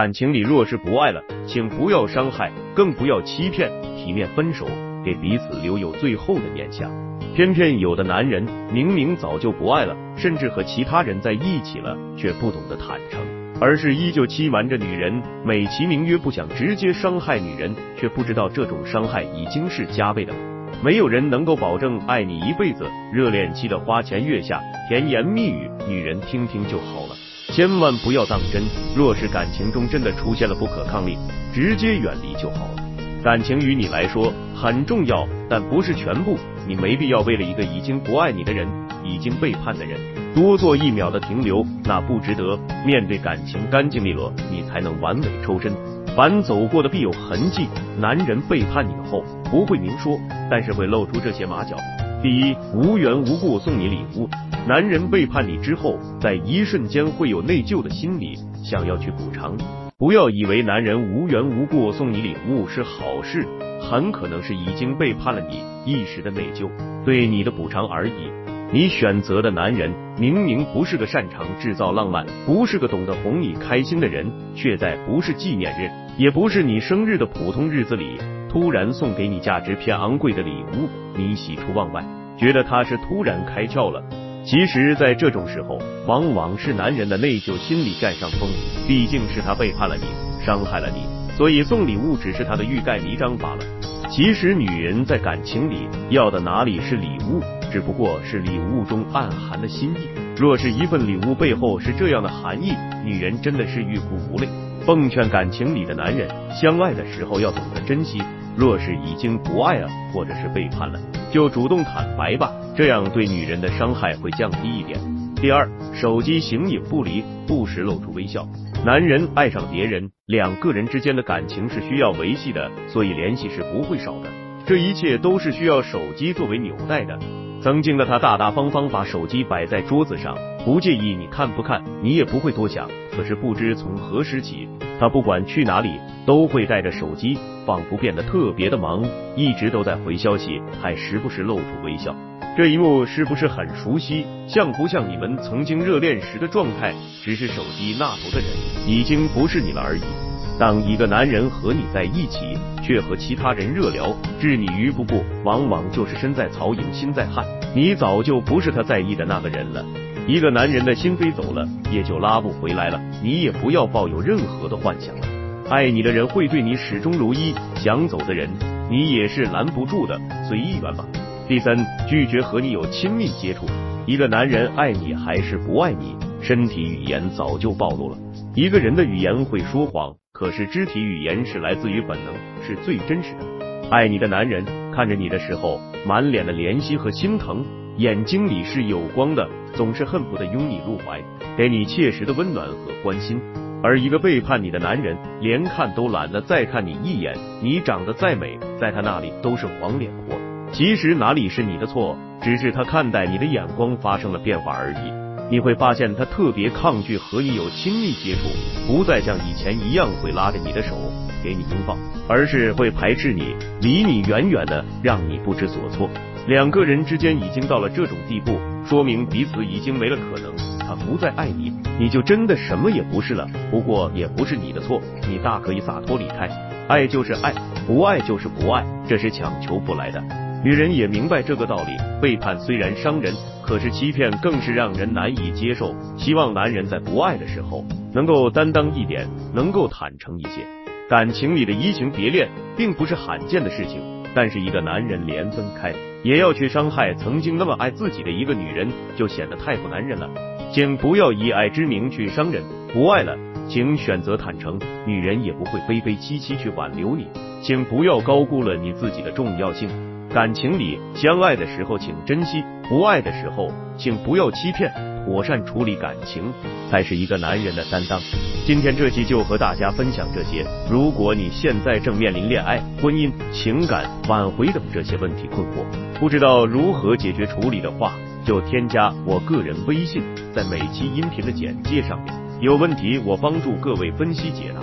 感情里若是不爱了，请不要伤害，更不要欺骗，体面分手，给彼此留有最后的念想。偏偏有的男人明明早就不爱了，甚至和其他人在一起了，却不懂得坦诚，而是依旧欺瞒着女人，美其名曰不想直接伤害女人，却不知道这种伤害已经是加倍的。没有人能够保证爱你一辈子，热恋期的花前月下、甜言蜜语，女人听听就好了。千万不要当真，若是感情中真的出现了不可抗力，直接远离就好了。感情于你来说很重要，但不是全部。你没必要为了一个已经不爱你的人、已经背叛的人，多做一秒的停留，那不值得。面对感情干净利落，你才能完美抽身。凡走过的必有痕迹。男人背叛你后不会明说，但是会露出这些马脚。第一，无缘无故送你礼物。男人背叛你之后，在一瞬间会有内疚的心理，想要去补偿。不要以为男人无缘无故送你礼物是好事，很可能是已经背叛了你，一时的内疚，对你的补偿而已。你选择的男人明明不是个擅长制造浪漫，不是个懂得哄你开心的人，却在不是纪念日，也不是你生日的普通日子里，突然送给你价值偏昂贵的礼物，你喜出望外，觉得他是突然开窍了。其实，在这种时候，往往是男人的内疚心理占上风。毕竟是他背叛了你，伤害了你，所以送礼物只是他的欲盖弥彰罢了。其实，女人在感情里要的哪里是礼物，只不过是礼物中暗含的心意。若是一份礼物背后是这样的含义，女人真的是欲哭无泪。奉劝感情里的男人，相爱的时候要懂得珍惜。若是已经不爱了，或者是背叛了，就主动坦白吧。这样对女人的伤害会降低一点。第二，手机形影不离，不时露出微笑。男人爱上别人，两个人之间的感情是需要维系的，所以联系是不会少的。这一切都是需要手机作为纽带的。曾经的他大大方方把手机摆在桌子上，不介意你看不看，你也不会多想。可是不知从何时起，他不管去哪里都会带着手机，仿佛变得特别的忙，一直都在回消息，还时不时露出微笑。这一幕是不是很熟悉？像不像你们曾经热恋时的状态？只是手机那头的人已经不是你了而已。当一个男人和你在一起，却和其他人热聊，置你于不顾，往往就是身在曹营心在汉，你早就不是他在意的那个人了。一个男人的心飞走了，也就拉不回来了。你也不要抱有任何的幻想了。爱你的人会对你始终如一，想走的人你也是拦不住的，随缘吧。第三，拒绝和你有亲密接触。一个男人爱你还是不爱你，身体语言早就暴露了。一个人的语言会说谎，可是肢体语言是来自于本能，是最真实的。爱你的男人看着你的时候，满脸的怜惜和心疼，眼睛里是有光的，总是恨不得拥你入怀，给你切实的温暖和关心。而一个背叛你的男人，连看都懒得再看你一眼，你长得再美，在他那里都是黄脸婆。其实哪里是你的错，只是他看待你的眼光发生了变化而已。你会发现他特别抗拒和你有亲密接触，不再像以前一样会拉着你的手给你拥抱，而是会排斥你，离你远远的，让你不知所措。两个人之间已经到了这种地步，说明彼此已经没了可能。他不再爱你，你就真的什么也不是了。不过也不是你的错，你大可以洒脱离开。爱就是爱，不爱就是不爱，这是强求不来的。女人也明白这个道理，背叛虽然伤人，可是欺骗更是让人难以接受。希望男人在不爱的时候能够担当一点，能够坦诚一些。感情里的移情别恋并不是罕见的事情，但是一个男人连分开也要去伤害曾经那么爱自己的一个女人，就显得太不男人了。请不要以爱之名去伤人，不爱了，请选择坦诚，女人也不会悲悲戚戚去挽留你。请不要高估了你自己的重要性。感情里相爱的时候请珍惜，不爱的时候请不要欺骗，妥善处理感情才是一个男人的担当。今天这期就和大家分享这些。如果你现在正面临恋爱、婚姻、情感挽回等这些问题困惑，不知道如何解决处理的话，就添加我个人微信，在每期音频的简介上面。有问题我帮助各位分析解答。